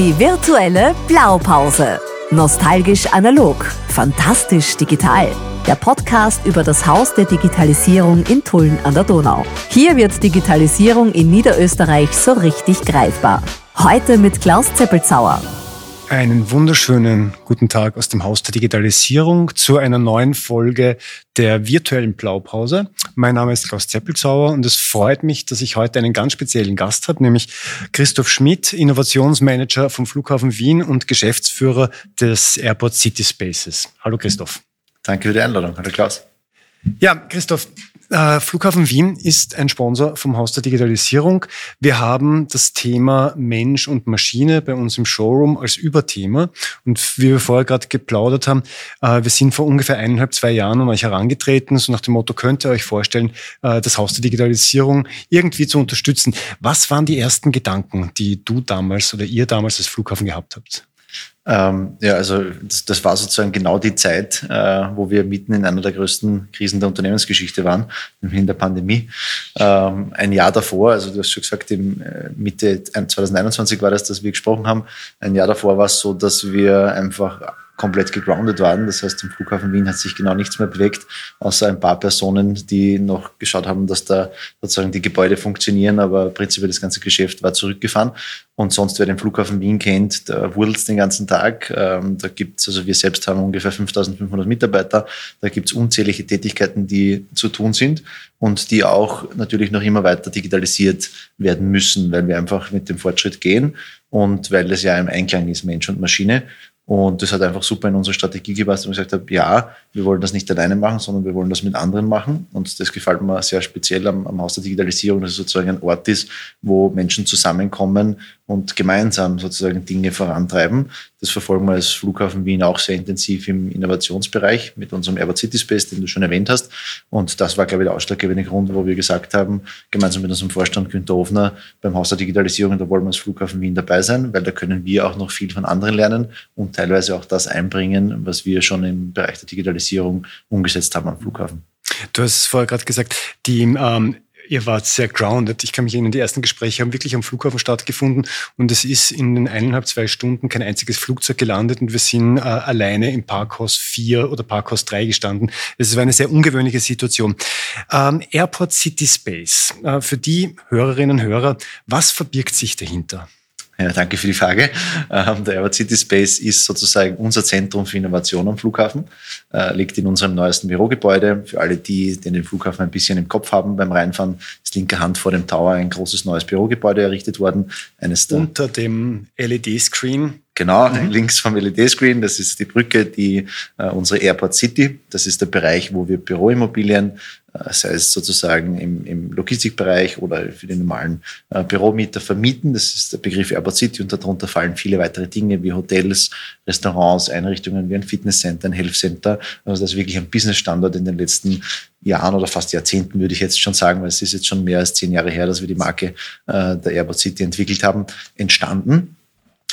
Die virtuelle Blaupause. Nostalgisch analog, fantastisch digital. Der Podcast über das Haus der Digitalisierung in Tulln an der Donau. Hier wird Digitalisierung in Niederösterreich so richtig greifbar. Heute mit Klaus Zeppelzauer. Einen wunderschönen guten Tag aus dem Haus der Digitalisierung zu einer neuen Folge der virtuellen Blaupause. Mein Name ist Klaus Zeppelzauer und es freut mich, dass ich heute einen ganz speziellen Gast habe, nämlich Christoph Schmidt, Innovationsmanager vom Flughafen Wien und Geschäftsführer des Airport City Spaces. Hallo Christoph. Danke für die Einladung. Hallo Klaus. Ja, Christoph, äh, Flughafen Wien ist ein Sponsor vom Haus der Digitalisierung. Wir haben das Thema Mensch und Maschine bei uns im Showroom als Überthema. Und wie wir vorher gerade geplaudert haben, äh, wir sind vor ungefähr eineinhalb, zwei Jahren an euch herangetreten, so nach dem Motto, könnt ihr euch vorstellen, äh, das Haus der Digitalisierung irgendwie zu unterstützen. Was waren die ersten Gedanken, die du damals oder ihr damals als Flughafen gehabt habt? Ähm, ja, also das, das, war sozusagen genau die Zeit, äh, wo wir mitten in einer der größten Krisen der Unternehmensgeschichte waren, in der Pandemie. Ähm, ein Jahr davor, also du hast schon gesagt, im äh, Mitte 2021 war das, dass wir gesprochen haben. Ein Jahr davor war es so, dass wir einfach komplett gegroundet waren. Das heißt, im Flughafen Wien hat sich genau nichts mehr bewegt, außer ein paar Personen, die noch geschaut haben, dass da sozusagen die Gebäude funktionieren, aber prinzipiell das ganze Geschäft war zurückgefahren. Und sonst, wer den Flughafen Wien kennt, da wurdelt den ganzen Tag. Ähm, da gibt's also wir selbst haben ungefähr 5500 Mitarbeiter. Da gibt's unzählige Tätigkeiten, die zu tun sind und die auch natürlich noch immer weiter digitalisiert werden müssen, weil wir einfach mit dem Fortschritt gehen und weil es ja im Einklang ist, Mensch und Maschine. Und das hat einfach super in unsere Strategie gepasst und gesagt habe, ja, wir wollen das nicht alleine machen, sondern wir wollen das mit anderen machen. Und das gefällt mir sehr speziell am, am Haus der Digitalisierung, dass es sozusagen ein Ort ist, wo Menschen zusammenkommen und gemeinsam sozusagen Dinge vorantreiben. Das verfolgen wir als Flughafen Wien auch sehr intensiv im Innovationsbereich mit unserem Airport City Space, den du schon erwähnt hast. Und das war, glaube ich, der ausschlaggebende Grund, wo wir gesagt haben, gemeinsam mit unserem Vorstand Günter Hofner beim Haus der Digitalisierung, da wollen wir als Flughafen Wien dabei sein, weil da können wir auch noch viel von anderen lernen und teilweise auch das einbringen, was wir schon im Bereich der Digitalisierung umgesetzt haben am Flughafen. Du hast es vorher gerade gesagt, die ähm, ihr wart sehr grounded. Ich kann mich erinnern, die ersten Gespräche haben wirklich am Flughafen stattgefunden und es ist in den eineinhalb, zwei Stunden kein einziges Flugzeug gelandet und wir sind äh, alleine im Parkhaus 4 oder Parkhaus 3 gestanden. Es war eine sehr ungewöhnliche Situation. Ähm, Airport City Space. Äh, für die Hörerinnen und Hörer, was verbirgt sich dahinter? Ja, danke für die Frage. Ähm, der Airport City Space ist sozusagen unser Zentrum für Innovation am Flughafen, äh, liegt in unserem neuesten Bürogebäude. Für alle die, die den Flughafen ein bisschen im Kopf haben beim Reinfahren, ist linke Hand vor dem Tower ein großes neues Bürogebäude errichtet worden. Eines Unter dem LED-Screen Genau, mhm. links vom LED-Screen, das ist die Brücke, die äh, unsere Airport City, das ist der Bereich, wo wir Büroimmobilien, äh, sei es sozusagen im, im Logistikbereich oder für den normalen äh, Büromieter vermieten. Das ist der Begriff Airport City und darunter fallen viele weitere Dinge wie Hotels, Restaurants, Einrichtungen wie ein Fitnesscenter, ein Health Center. Also das ist wirklich ein Business-Standort in den letzten Jahren oder fast Jahrzehnten, würde ich jetzt schon sagen, weil es ist jetzt schon mehr als zehn Jahre her, dass wir die Marke äh, der Airport City entwickelt haben, entstanden.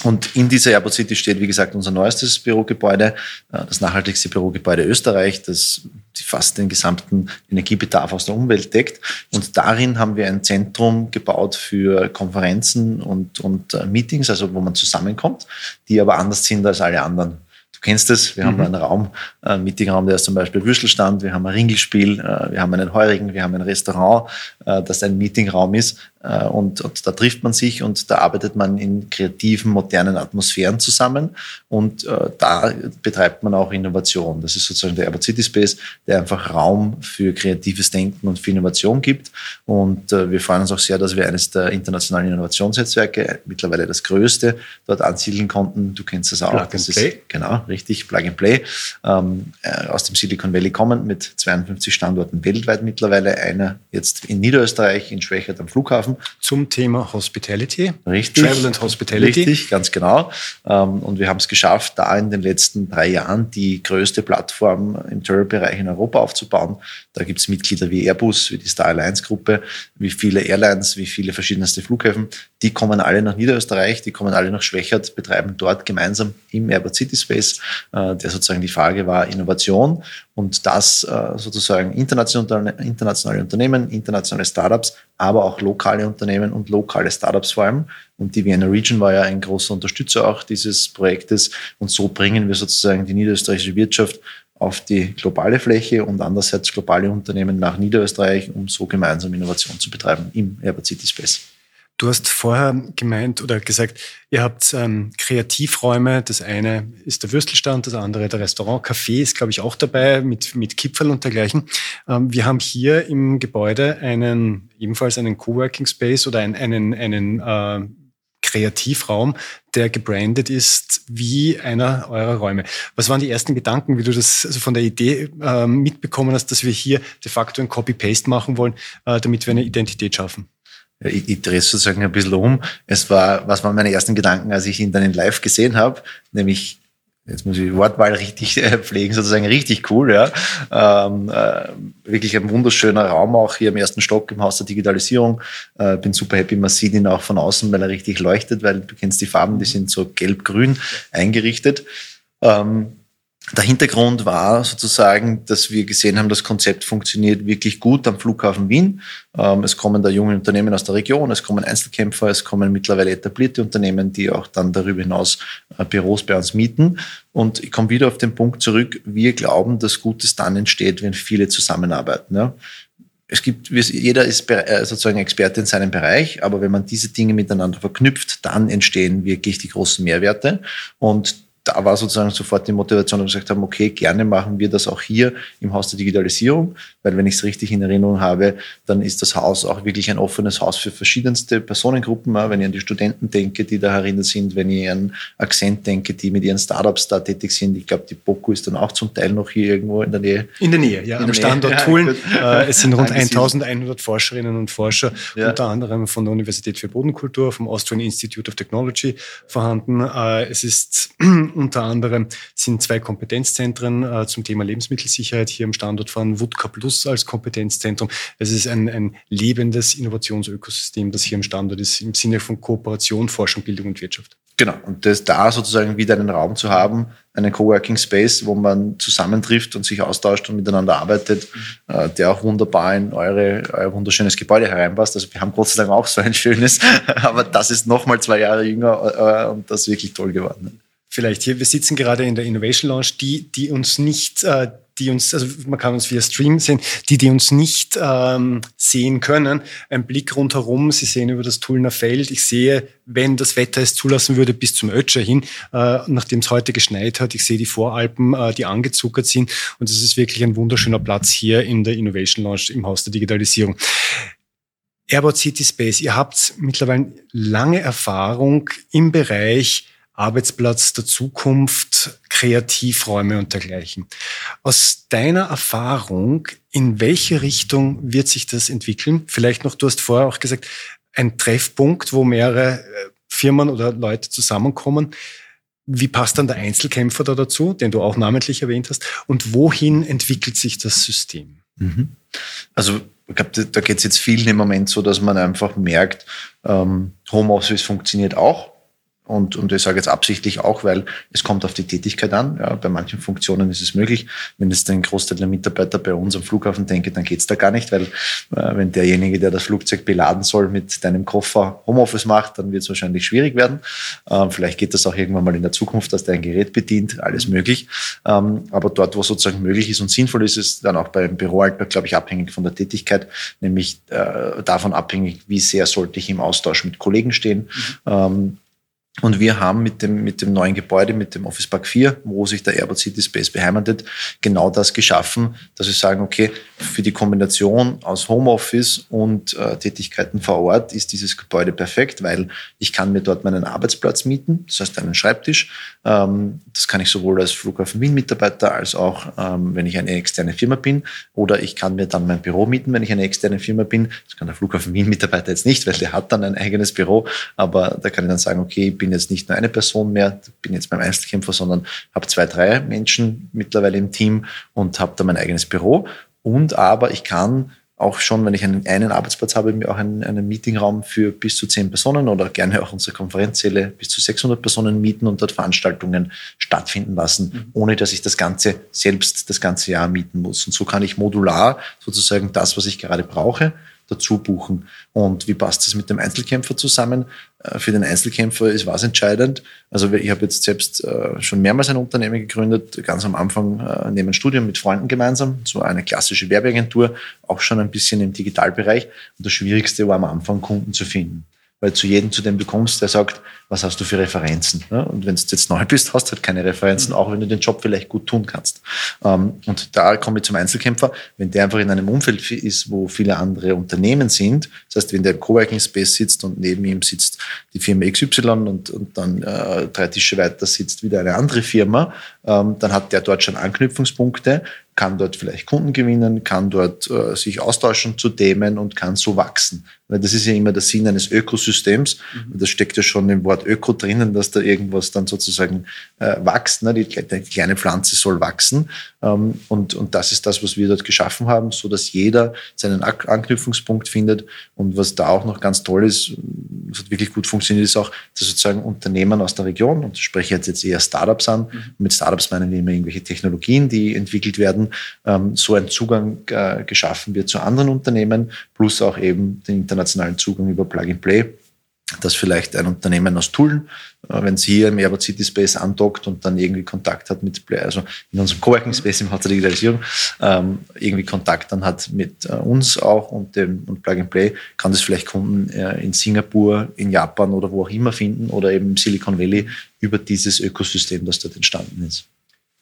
Und in dieser Airport City steht, wie gesagt, unser neuestes Bürogebäude, äh, das nachhaltigste Bürogebäude Österreich, das fast den gesamten Energiebedarf aus der Umwelt deckt. Und darin haben wir ein Zentrum gebaut für Konferenzen und, und äh, Meetings, also wo man zusammenkommt, die aber anders sind als alle anderen Du kennst es, wir mhm. haben einen Raum, einen Meetingraum, der ist zum Beispiel Würstelstand, wir haben ein Ringelspiel, äh, wir haben einen Heurigen, wir haben ein Restaurant, äh, das ein Meetingraum ist. Äh, und, und da trifft man sich und da arbeitet man in kreativen, modernen Atmosphären zusammen und äh, da betreibt man auch Innovation. Das ist sozusagen der Airport City Space, der einfach Raum für kreatives Denken und für Innovation gibt. Und äh, wir freuen uns auch sehr, dass wir eines der internationalen Innovationsnetzwerke, mittlerweile das größte, dort ansiedeln konnten. Du kennst das auch. Plug das ist, Play. Genau, richtig, Plug and Play. Ähm, äh, aus dem Silicon Valley kommen mit 52 Standorten weltweit mittlerweile. Einer jetzt in Niederösterreich, in Schwächert am Flughafen zum Thema Hospitality. Richtig. Travel and Hospitality. Richtig, ganz genau. Ähm, und wir haben es geschafft, da in den letzten drei Jahren die größte Plattform im Travel-Bereich in Europa aufzubauen. Da gibt es Mitglieder wie Airbus, wie die Star Alliance Gruppe, wie viele Airlines, wie viele verschiedenste Flughäfen. Die kommen alle nach Niederösterreich, die kommen alle nach Schwächert, betreiben dort gemeinsam im Airport City Space, äh, der sozusagen die Frage war Innovation und das äh, sozusagen internationale, internationale Unternehmen, internationale Startups, aber auch lokale Unternehmen und lokale Startups vor allem. Und die Vienna Region war ja ein großer Unterstützer auch dieses Projektes. Und so bringen wir sozusagen die niederösterreichische Wirtschaft auf die globale Fläche und andererseits globale Unternehmen nach Niederösterreich, um so gemeinsam Innovation zu betreiben im Herbert City Space. Du hast vorher gemeint oder gesagt, ihr habt ähm, Kreativräume. Das eine ist der Würstelstand, das andere der Restaurant. Café ist, glaube ich, auch dabei mit, mit Kipferl und dergleichen. Ähm, wir haben hier im Gebäude einen, ebenfalls einen Coworking Space oder einen, einen, einen äh, Kreativraum, der gebrandet ist wie einer eurer Räume. Was waren die ersten Gedanken, wie du das also von der Idee äh, mitbekommen hast, dass wir hier de facto ein Copy-Paste machen wollen, äh, damit wir eine Identität schaffen? Ich, ich drehe sozusagen ein bisschen um. Es war, was waren meine ersten Gedanken, als ich ihn dann in live gesehen habe, nämlich jetzt muss ich Wortwahl richtig äh, pflegen, sozusagen richtig cool, ja. Ähm, äh, wirklich ein wunderschöner Raum auch hier im ersten Stock im Haus der Digitalisierung. Äh, bin super happy, man sieht ihn auch von außen, weil er richtig leuchtet, weil du kennst die Farben, die sind so gelb-grün eingerichtet. Ähm, der Hintergrund war sozusagen, dass wir gesehen haben, das Konzept funktioniert wirklich gut am Flughafen Wien. Ähm, es kommen da junge Unternehmen aus der Region, es kommen Einzelkämpfer, es kommen mittlerweile etablierte Unternehmen, die auch dann darüber hinaus äh, Büros bei uns mieten. Und ich komme wieder auf den Punkt zurück, wir glauben, dass Gutes dann entsteht, wenn viele zusammenarbeiten. Es gibt, jeder ist äh, sozusagen Experte in seinem Bereich, aber wenn man diese Dinge miteinander verknüpft, dann entstehen wirklich die großen Mehrwerte. Und da war sozusagen sofort die Motivation, dass wir gesagt haben, okay, gerne machen wir das auch hier im Haus der Digitalisierung, weil wenn ich es richtig in Erinnerung habe, dann ist das Haus auch wirklich ein offenes Haus für verschiedenste Personengruppen. Wenn ich an die Studenten denke, die da herinnen sind, wenn ich an Accent denke, die mit ihren Startups da tätig sind. Ich glaube, die Boku ist dann auch zum Teil noch hier irgendwo in der Nähe. In der Nähe, ja, in am Standort Nähe. Tulln. Ja, äh, es sind rund 1100 Forscherinnen und Forscher, ja. unter anderem von der Universität für Bodenkultur, vom Austrian Institute of Technology vorhanden. Äh, es ist unter anderem sind zwei Kompetenzzentren äh, zum Thema Lebensmittelsicherheit hier am Standort von Wutka Plus als Kompetenzzentrum. Es ist ein, ein lebendes Innovationsökosystem, das hier am Standort ist, im Sinne von Kooperation, Forschung, Bildung und Wirtschaft. Genau, und das da sozusagen wieder einen Raum zu haben, einen Coworking Space, wo man zusammentrifft und sich austauscht und miteinander arbeitet, äh, der auch wunderbar in eure, euer wunderschönes Gebäude hereinpasst. Also wir haben Gott sei Dank auch so ein schönes, aber das ist nochmal zwei Jahre jünger äh, und das ist wirklich toll geworden vielleicht hier, wir sitzen gerade in der Innovation Lounge, die, die uns nicht, äh, die uns, also man kann uns via Stream sehen, die, die uns nicht ähm, sehen können. Ein Blick rundherum, Sie sehen über das Tullner Feld. Ich sehe, wenn das Wetter es zulassen würde, bis zum Ötscher hin, äh, nachdem es heute geschneit hat. Ich sehe die Voralpen, äh, die angezuckert sind. Und es ist wirklich ein wunderschöner Platz hier in der Innovation Lounge im Haus der Digitalisierung. Airport City Space, ihr habt mittlerweile lange Erfahrung im Bereich Arbeitsplatz der Zukunft, Kreativräume und dergleichen. Aus deiner Erfahrung, in welche Richtung wird sich das entwickeln? Vielleicht noch, du hast vorher auch gesagt, ein Treffpunkt, wo mehrere äh, Firmen oder Leute zusammenkommen. Wie passt dann der Einzelkämpfer da dazu, den du auch namentlich erwähnt hast? Und wohin entwickelt sich das System? Mhm. Also ich glaube, da geht es jetzt vielen im Moment so, dass man einfach merkt, ähm, Homeoffice funktioniert auch und, und ich sage jetzt absichtlich auch, weil es kommt auf die Tätigkeit an. Ja, bei manchen Funktionen ist es möglich. Wenn es den Großteil der Mitarbeiter bei uns am Flughafen denke, dann geht's da gar nicht, weil äh, wenn derjenige, der das Flugzeug beladen soll, mit deinem Koffer Homeoffice macht, dann wird es wahrscheinlich schwierig werden. Ähm, vielleicht geht das auch irgendwann mal in der Zukunft, dass der ein Gerät bedient, alles möglich. Ähm, aber dort, wo sozusagen möglich ist und sinnvoll ist, ist dann auch beim Büroalltag, glaube ich, abhängig von der Tätigkeit, nämlich äh, davon abhängig, wie sehr sollte ich im Austausch mit Kollegen stehen. Mhm. Ähm, und wir haben mit dem, mit dem neuen Gebäude, mit dem Office Park 4, wo sich der Airport City Space beheimatet, genau das geschaffen, dass wir sagen, okay, für die Kombination aus Homeoffice und äh, Tätigkeiten vor Ort ist dieses Gebäude perfekt, weil ich kann mir dort meinen Arbeitsplatz mieten, das heißt einen Schreibtisch. Ähm, das kann ich sowohl als Flughafen Wien-Mitarbeiter als auch, ähm, wenn ich eine externe Firma bin. Oder ich kann mir dann mein Büro mieten, wenn ich eine externe Firma bin. Das kann der Flughafen Wien-Mitarbeiter jetzt nicht, weil der hat dann ein eigenes Büro. Aber da kann ich dann sagen, okay, ich bin bin jetzt nicht nur eine Person mehr, bin jetzt beim Einzelkämpfer, sondern habe zwei, drei Menschen mittlerweile im Team und habe da mein eigenes Büro. Und aber ich kann auch schon, wenn ich einen, einen Arbeitsplatz habe, mir auch einen, einen Meetingraum für bis zu zehn Personen oder gerne auch unsere Konferenzsäle bis zu 600 Personen mieten und dort Veranstaltungen stattfinden lassen, mhm. ohne dass ich das Ganze selbst das ganze Jahr mieten muss. Und so kann ich modular sozusagen das, was ich gerade brauche, dazu buchen. Und wie passt das mit dem Einzelkämpfer zusammen? Äh, für den Einzelkämpfer ist was entscheidend. Also ich habe jetzt selbst äh, schon mehrmals ein Unternehmen gegründet, ganz am Anfang äh, neben Studium mit Freunden gemeinsam, so eine klassische Werbeagentur, auch schon ein bisschen im Digitalbereich. Und das Schwierigste war am Anfang Kunden zu finden weil zu jedem, zu dem du kommst, der sagt, was hast du für Referenzen? Und wenn du jetzt neu bist, hast du halt keine Referenzen, auch wenn du den Job vielleicht gut tun kannst. Ähm, und da komme ich zum Einzelkämpfer. Wenn der einfach in einem Umfeld ist, wo viele andere Unternehmen sind, das heißt, wenn der im Coworking Space sitzt und neben ihm sitzt die Firma XY und, und dann äh, drei Tische weiter sitzt wieder eine andere Firma, ähm, dann hat der dort schon Anknüpfungspunkte, kann dort vielleicht Kunden gewinnen, kann dort äh, sich austauschen zu Themen und kann so wachsen. Weil das ist ja immer der Sinn eines Ökosystems. Mhm. Das steckt ja schon im Wort Öko drinnen, dass da irgendwas dann sozusagen äh, wächst. Ne? Die, die, kleine Pflanze soll wachsen. Ähm, und, und das ist das, was wir dort geschaffen haben, so dass jeder seinen Anknüpfungspunkt findet. Und was da auch noch ganz toll ist, was hat wirklich gut funktioniert, ist auch, dass sozusagen Unternehmen aus der Region, und ich spreche jetzt, jetzt eher Startups an, mhm. mit Startups meinen wir immer irgendwelche Technologien, die entwickelt werden, ähm, so ein Zugang äh, geschaffen wird zu anderen Unternehmen, plus auch eben den internationalen Zugang über Plug and Play dass vielleicht ein Unternehmen aus Tulln, äh, wenn es hier im Airport City Space andockt und dann irgendwie Kontakt hat mit, also in unserem Coworking Space im Haus der Digitalisierung, ähm, irgendwie Kontakt dann hat mit äh, uns auch und dem und Plug and Play, kann das vielleicht Kunden äh, in Singapur, in Japan oder wo auch immer finden oder eben im Silicon Valley über dieses Ökosystem, das dort entstanden ist.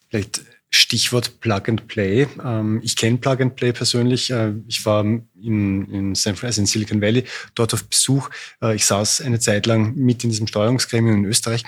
Vielleicht Stichwort Plug and Play. Ähm, ich kenne Plug and Play persönlich. Äh, ich war in, in San Francisco, in Silicon Valley, dort auf Besuch. Äh, ich saß eine Zeit lang mit in diesem Steuerungsgremium in Österreich.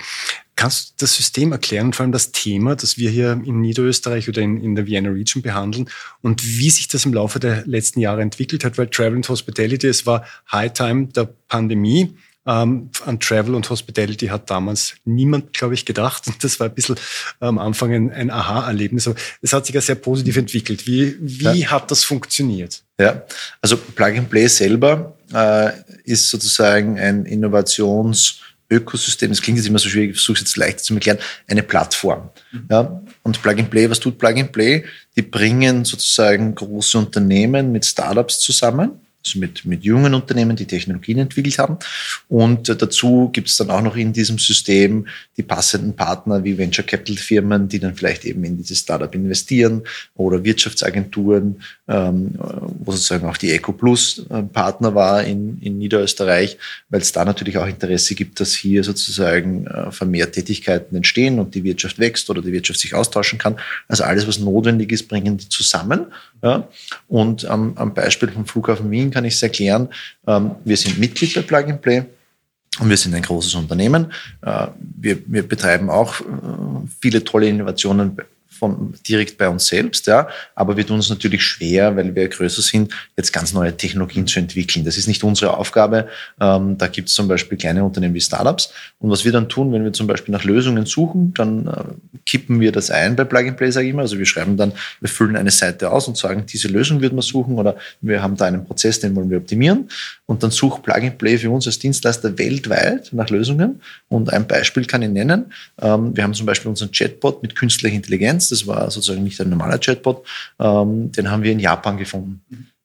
Kannst du das System erklären und vor allem das Thema, das wir hier in Niederösterreich oder in, in der Vienna Region behandeln und wie sich das im Laufe der letzten Jahre entwickelt hat? Weil Travel and Hospitality, es war High Time der Pandemie ähm, an Travel und Hospitality hat damals niemand, glaube ich, gedacht. Und das war ein bisschen am Anfang ein, ein Aha-Erlebnis. Aber es hat sich ja sehr positiv entwickelt. Wie, wie ja. hat das funktioniert? Ja, also Plug and Play selber äh, ist sozusagen ein Innovations- Ökosystem, das klingt jetzt immer so schwierig, ich versuche es jetzt leicht zu erklären, eine Plattform. Mhm. Ja, und Plug and Play, was tut Plug and Play? Die bringen sozusagen große Unternehmen mit Startups zusammen mit, mit jungen Unternehmen, die Technologien entwickelt haben. Und dazu gibt es dann auch noch in diesem System die passenden Partner wie Venture Capital Firmen, die dann vielleicht eben in dieses Startup investieren oder Wirtschaftsagenturen, ähm, wo sozusagen auch die Eco Plus äh, Partner war in, in Niederösterreich, weil es da natürlich auch Interesse gibt, dass hier sozusagen äh, vermehrt Tätigkeiten entstehen und die Wirtschaft wächst oder die Wirtschaft sich austauschen kann. Also alles, was notwendig ist, bringen die zusammen. Ja? Und am, am Beispiel vom Flughafen Wien kann ich es erklären. Ähm, wir sind Mitglied bei Plug and Play. Und wir sind ein großes Unternehmen. Äh, wir, wir betreiben auch äh, viele tolle Innovationen von, direkt bei uns selbst, ja. Aber wir tun uns natürlich schwer, weil wir größer sind, jetzt ganz neue Technologien zu entwickeln. Das ist nicht unsere Aufgabe. Ähm, da gibt es zum Beispiel kleine Unternehmen wie Startups. Und was wir dann tun, wenn wir zum Beispiel nach Lösungen suchen, dann äh, kippen wir das ein bei Plug and Play, sage ich immer. Also wir schreiben dann, wir füllen eine Seite aus und sagen, diese Lösung würden wir suchen oder wir haben da einen Prozess, den wollen wir optimieren. Und dann sucht Plug and Play für uns als Dienstleister weltweit nach Lösungen. Und ein Beispiel kann ich nennen. Ähm, wir haben zum Beispiel unseren Chatbot mit künstlicher Intelligenz das war sozusagen nicht ein normaler Chatbot, ähm, den haben wir in Japan gefunden.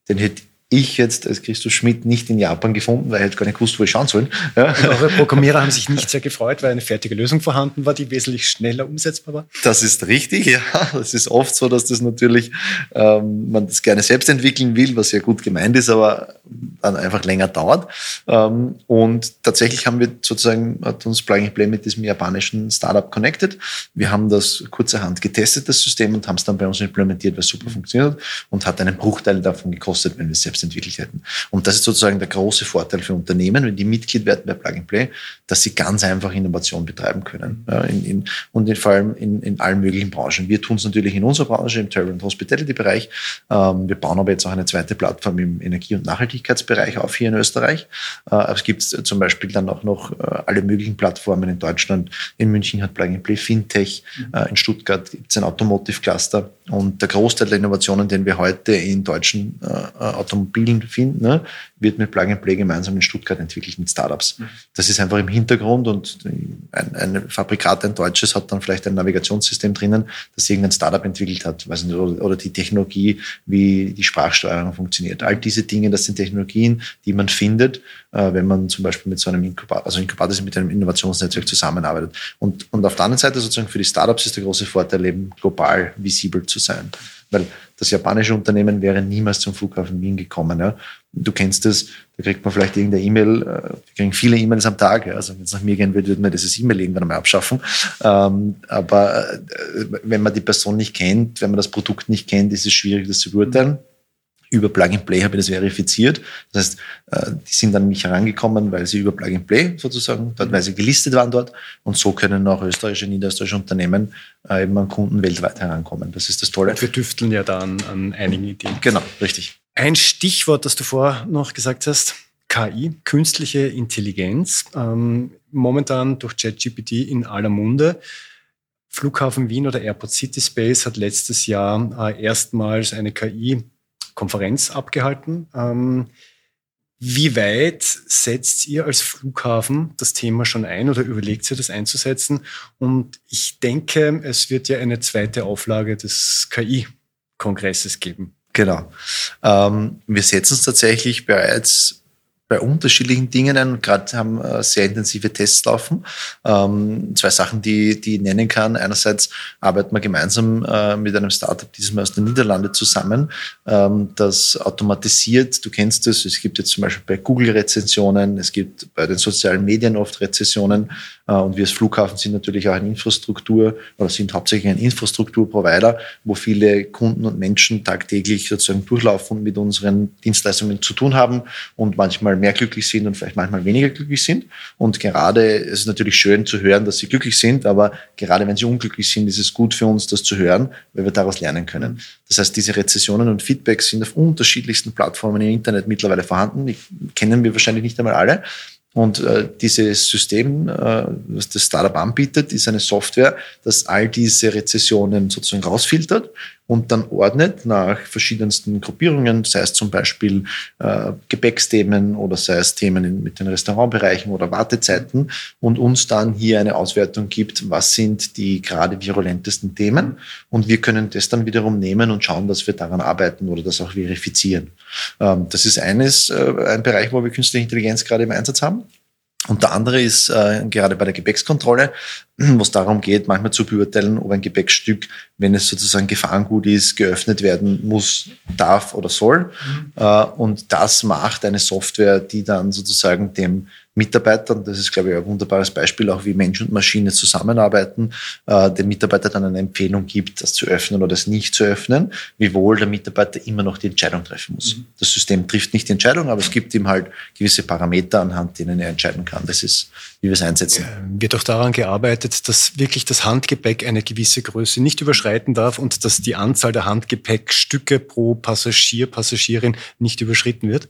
Den hätte ich jetzt als Christus Schmidt nicht in Japan gefunden, weil ich hätte gar nicht gewusst, wo ich schauen soll. Ja. eure Programmierer haben sich nicht sehr gefreut, weil eine fertige Lösung vorhanden war, die wesentlich schneller umsetzbar war? Das ist richtig, ja. Es ist oft so, dass das natürlich ähm, man das gerne selbst entwickeln will, was ja gut gemeint ist, aber dann einfach länger dauert. Ähm, und tatsächlich haben wir sozusagen, hat uns Plug and Play mit diesem japanischen Startup connected. Wir haben das kurzerhand getestet, das System, und haben es dann bei uns implementiert, was super funktioniert und hat einen Bruchteil davon gekostet, wenn wir es selbst entwickelt hätten. Und das ist sozusagen der große Vorteil für Unternehmen, wenn die Mitglied werden bei Plug and Play, dass sie ganz einfach Innovation betreiben können. Ja, in, in, und in, vor allem in, in allen möglichen Branchen. Wir tun es natürlich in unserer Branche, im Travel- und Hospitality-Bereich. Ähm, wir bauen aber jetzt auch eine zweite Plattform im Energie- und Nachhaltigkeitsbereich auf hier in Österreich. Äh, es gibt zum Beispiel dann auch noch äh, alle möglichen Plattformen in Deutschland. In München hat Plug and Play Fintech. Äh, in Stuttgart gibt es ein Automotive Cluster. Und der Großteil der Innovationen, den wir heute in deutschen äh, Automotive mobilen finden, ne, wird mit Plug and Play gemeinsam in Stuttgart entwickelt mit Startups. Mhm. Das ist einfach im Hintergrund und ein, ein Fabrikat, ein deutsches, hat dann vielleicht ein Navigationssystem drinnen, das irgendein Startup entwickelt hat, weiß nicht, oder, die Technologie, wie die Sprachsteuerung funktioniert. All diese Dinge, das sind Technologien, die man findet, äh, wenn man zum Beispiel mit so einem Inkubator, also Inkubator ist mit einem Innovationsnetzwerk zusammenarbeitet. Und, und auf der anderen Seite sozusagen für die Startups ist der große Vorteil eben global visibel zu sein. Weil das japanische Unternehmen wäre niemals zum Flughafen Wien gekommen. Ja. Du kennst das, da kriegt man vielleicht irgendeine E-Mail, äh, wir kriegen viele E-Mails am Tag. Ja. Also wenn es nach mir gehen würde, würden wir dieses E-Mail irgendwann einmal abschaffen. Ähm, aber äh, wenn man die Person nicht kennt, wenn man das Produkt nicht kennt, ist es schwierig, das zu beurteilen über Plug-and-Play habe ich das verifiziert. Das heißt, äh, die sind an mich herangekommen, weil sie über Plug-and-Play sozusagen, dort, weil sie gelistet waren dort. Und so können auch österreichische, niederösterreichische Unternehmen äh, eben an Kunden weltweit herankommen. Das ist das Tolle. Und wir düfteln ja da an, an einigen Ideen. Genau, richtig. Ein Stichwort, das du vorher noch gesagt hast, KI, künstliche Intelligenz, ähm, momentan durch ChatGPT in aller Munde. Flughafen Wien oder Airport City Space hat letztes Jahr äh, erstmals eine KI Konferenz abgehalten. Ähm, wie weit setzt ihr als Flughafen das Thema schon ein oder überlegt ihr das einzusetzen? Und ich denke, es wird ja eine zweite Auflage des KI-Kongresses geben. Genau. Ähm, wir setzen es tatsächlich bereits bei unterschiedlichen Dingen ein. Gerade haben äh, sehr intensive Tests laufen. Ähm, zwei Sachen, die, die ich nennen kann. Einerseits arbeiten wir gemeinsam äh, mit einem Startup, dieses Mal aus den Niederlanden zusammen, ähm, das automatisiert, du kennst es, es gibt jetzt zum Beispiel bei Google Rezensionen, es gibt bei den sozialen Medien oft Rezensionen äh, und wir als Flughafen sind natürlich auch eine Infrastruktur oder sind hauptsächlich ein Infrastrukturprovider, wo viele Kunden und Menschen tagtäglich sozusagen durchlaufen und mit unseren Dienstleistungen zu tun haben und manchmal manchmal mehr glücklich sind und vielleicht manchmal weniger glücklich sind. Und gerade ist es natürlich schön zu hören, dass sie glücklich sind, aber gerade wenn sie unglücklich sind, ist es gut für uns, das zu hören, weil wir daraus lernen können. Das heißt, diese Rezessionen und Feedbacks sind auf unterschiedlichsten Plattformen im Internet mittlerweile vorhanden. Die kennen wir wahrscheinlich nicht einmal alle. Und äh, dieses System, äh, was das Startup anbietet, ist eine Software, das all diese Rezessionen sozusagen rausfiltert und dann ordnet nach verschiedensten Gruppierungen, sei es zum Beispiel äh, Gepäcksthemen oder sei es Themen in, mit den Restaurantbereichen oder Wartezeiten und uns dann hier eine Auswertung gibt, was sind die gerade virulentesten Themen und wir können das dann wiederum nehmen und schauen, dass wir daran arbeiten oder das auch verifizieren. Ähm, das ist eines, äh, ein Bereich, wo wir künstliche Intelligenz gerade im Einsatz haben. Und der andere ist äh, gerade bei der Gepäckskontrolle, wo es darum geht, manchmal zu beurteilen, ob ein Gepäckstück, wenn es sozusagen Gefahrengut ist, geöffnet werden muss, darf oder soll. Mhm. Äh, und das macht eine Software, die dann sozusagen dem Mitarbeitern, das ist, glaube ich, ein wunderbares Beispiel, auch wie Mensch und Maschine zusammenarbeiten, äh, dem Mitarbeiter dann eine Empfehlung gibt, das zu öffnen oder das nicht zu öffnen, wiewohl der Mitarbeiter immer noch die Entscheidung treffen muss. Mhm. Das System trifft nicht die Entscheidung, aber es gibt ihm halt gewisse Parameter, anhand denen er entscheiden kann. Das ist, wie wir es einsetzen. Ja, wird auch daran gearbeitet, dass wirklich das Handgepäck eine gewisse Größe nicht überschreiten darf und dass die Anzahl der Handgepäckstücke pro Passagier, Passagierin nicht überschritten wird? Ja.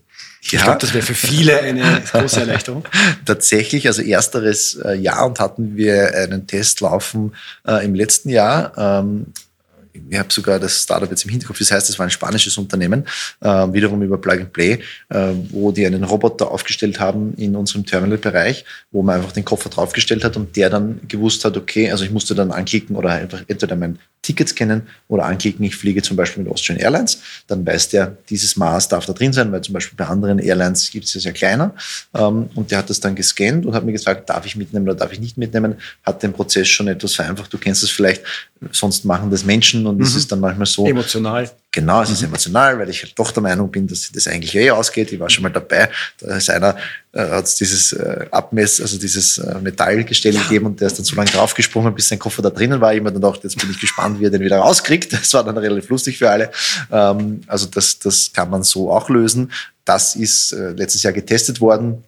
Ich glaube, das wäre für viele eine große Erleichterung. Tatsächlich, also ersteres äh, Jahr und hatten wir einen Test laufen äh, im letzten Jahr. Ähm, ich habe sogar das Startup jetzt im Hinterkopf, das heißt, es war ein spanisches Unternehmen, äh, wiederum über Plug and Play, äh, wo die einen Roboter aufgestellt haben in unserem Terminalbereich, wo man einfach den Koffer draufgestellt hat und der dann gewusst hat, okay, also ich musste dann anklicken oder einfach entweder mein Ticket scannen oder anklicken, ich fliege zum Beispiel mit Austrian Airlines, dann weiß der, dieses Maß darf da drin sein, weil zum Beispiel bei anderen Airlines gibt es ja sehr kleiner. Ähm, und der hat das dann gescannt und hat mir gefragt, darf ich mitnehmen oder darf ich nicht mitnehmen, hat den Prozess schon etwas vereinfacht. Du kennst es vielleicht, sonst machen das Menschen und mhm. es ist dann manchmal so. Emotional. Genau, es ist mhm. emotional, weil ich halt doch der Meinung bin, dass das eigentlich eh ausgeht. Ich war schon mal dabei, da ist einer, äh, hat es dieses äh, Abmess, also dieses äh, Metallgestell ja. gegeben und der ist dann so lange draufgesprungen, bis sein Koffer da drinnen war. Ich mir dann gedacht, jetzt bin ich gespannt, wie er den wieder rauskriegt. Das war dann relativ lustig für alle. Ähm, also das, das kann man so auch lösen. Das ist äh, letztes Jahr getestet worden.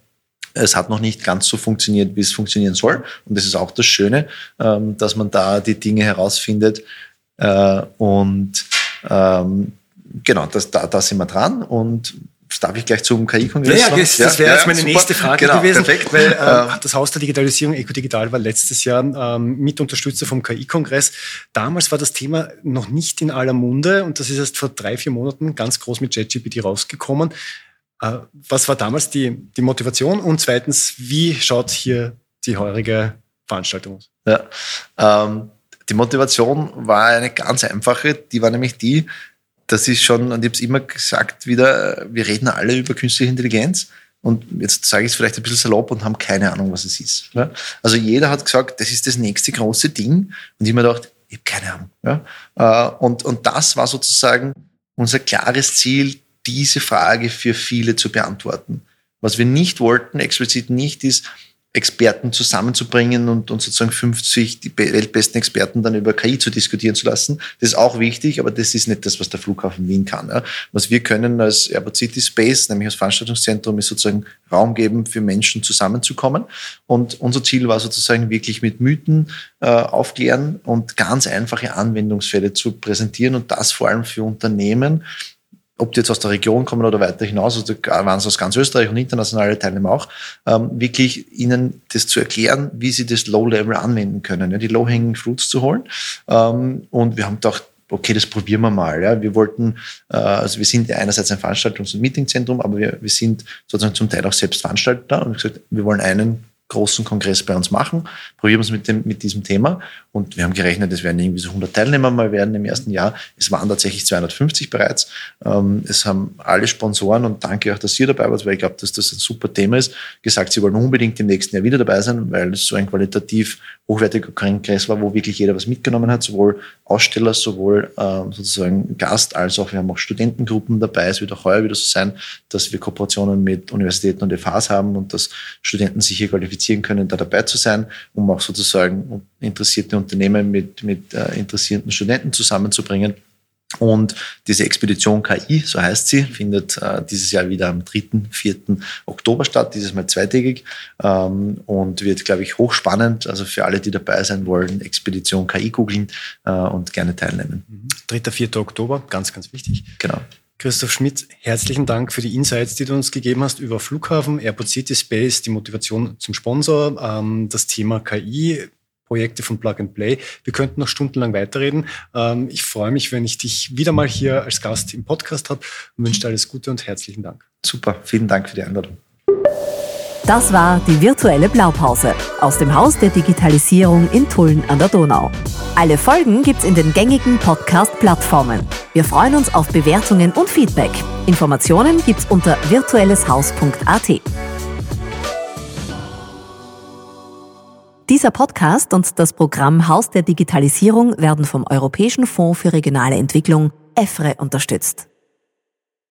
Es hat noch nicht ganz so funktioniert, wie es funktionieren soll. Und das ist auch das Schöne, ähm, dass man da die Dinge herausfindet. Äh, und ähm, genau, das, da, da sind wir dran. Und darf ich gleich zum KI-Kongress? Ja, ja, das, das wäre ja, jetzt meine super. nächste Frage genau, gewesen. Perfekt. Weil äh, das Haus der Digitalisierung Ecodigital war letztes Jahr ähm, Mitunterstützer vom KI-Kongress. Damals war das Thema noch nicht in aller Munde und das ist erst vor drei, vier Monaten ganz groß mit JetGPT rausgekommen. Äh, was war damals die, die Motivation? Und zweitens, wie schaut hier die heurige Veranstaltung aus? Ja, ähm, die Motivation war eine ganz einfache. Die war nämlich die, das ist schon, und ich habe es immer gesagt wieder, wir reden alle über künstliche Intelligenz. Und jetzt sage ich es vielleicht ein bisschen salopp und haben keine Ahnung, was es ist. Ja? Also jeder hat gesagt, das ist das nächste große Ding. Und ich mir gedacht, ich habe keine Ahnung. Ja? Äh, und, und das war sozusagen unser klares Ziel, diese Frage für viele zu beantworten. Was wir nicht wollten, explizit nicht, ist, Experten zusammenzubringen und, und sozusagen 50 die weltbesten Experten dann über KI zu diskutieren zu lassen. Das ist auch wichtig, aber das ist nicht das, was der Flughafen Wien kann. Ja. Was wir können als Airport City Space, nämlich als Veranstaltungszentrum, ist sozusagen Raum geben für Menschen zusammenzukommen. Und unser Ziel war sozusagen wirklich mit Mythen äh, aufklären und ganz einfache Anwendungsfälle zu präsentieren und das vor allem für Unternehmen, ob die jetzt aus der Region kommen oder weiter hinaus, also waren es aus ganz Österreich und internationale Teilnehmer auch, ähm, wirklich ihnen das zu erklären, wie sie das Low-Level anwenden können, ja, die Low-Hanging Fruits zu holen. Ähm, und wir haben gedacht, okay, das probieren wir mal. Ja. Wir wollten, äh, also wir sind einerseits ein Veranstaltungs- und Meetingzentrum, aber wir, wir sind sozusagen zum Teil auch selbst Veranstalter und gesagt, wir wollen einen großen Kongress bei uns machen, probieren wir es mit, dem, mit diesem Thema und wir haben gerechnet, es werden irgendwie so 100 Teilnehmer mal werden im ersten Jahr. Es waren tatsächlich 250 bereits. Ähm, es haben alle Sponsoren und danke auch, dass ihr dabei wart, weil ich glaube, dass das ein super Thema ist, gesagt, sie wollen unbedingt im nächsten Jahr wieder dabei sein, weil es so ein qualitativ hochwertiger Kongress war, wo wirklich jeder was mitgenommen hat, sowohl Aussteller, sowohl ähm, sozusagen Gast, als auch wir haben auch Studentengruppen dabei. Es wird auch heuer wieder so sein, dass wir Kooperationen mit Universitäten und FHs haben und dass Studenten sich hier qualifizieren können, da dabei zu sein, um auch sozusagen interessierte Unternehmen mit, mit äh, interessierten Studenten zusammenzubringen. Und diese Expedition KI, so heißt sie, findet äh, dieses Jahr wieder am 3., 4. Oktober statt, dieses Mal zweitägig ähm, und wird, glaube ich, hochspannend. Also für alle, die dabei sein wollen, Expedition KI googeln äh, und gerne teilnehmen. 3., mhm. 4. Oktober, ganz, ganz wichtig. Genau. Christoph Schmidt, herzlichen Dank für die Insights, die du uns gegeben hast über Flughafen, Airport City Space, die Motivation zum Sponsor, ähm, das Thema KI, Projekte von Plug and Play. Wir könnten noch stundenlang weiterreden. Ähm, ich freue mich, wenn ich dich wieder mal hier als Gast im Podcast habe und wünsche dir alles Gute und herzlichen Dank. Super, vielen Dank für die Einladung. Das war die virtuelle Blaupause aus dem Haus der Digitalisierung in Tulln an der Donau. Alle Folgen gibt's in den gängigen Podcast-Plattformen. Wir freuen uns auf Bewertungen und Feedback. Informationen gibt's unter virtuelleshaus.at. Dieser Podcast und das Programm Haus der Digitalisierung werden vom Europäischen Fonds für regionale Entwicklung EFRE unterstützt.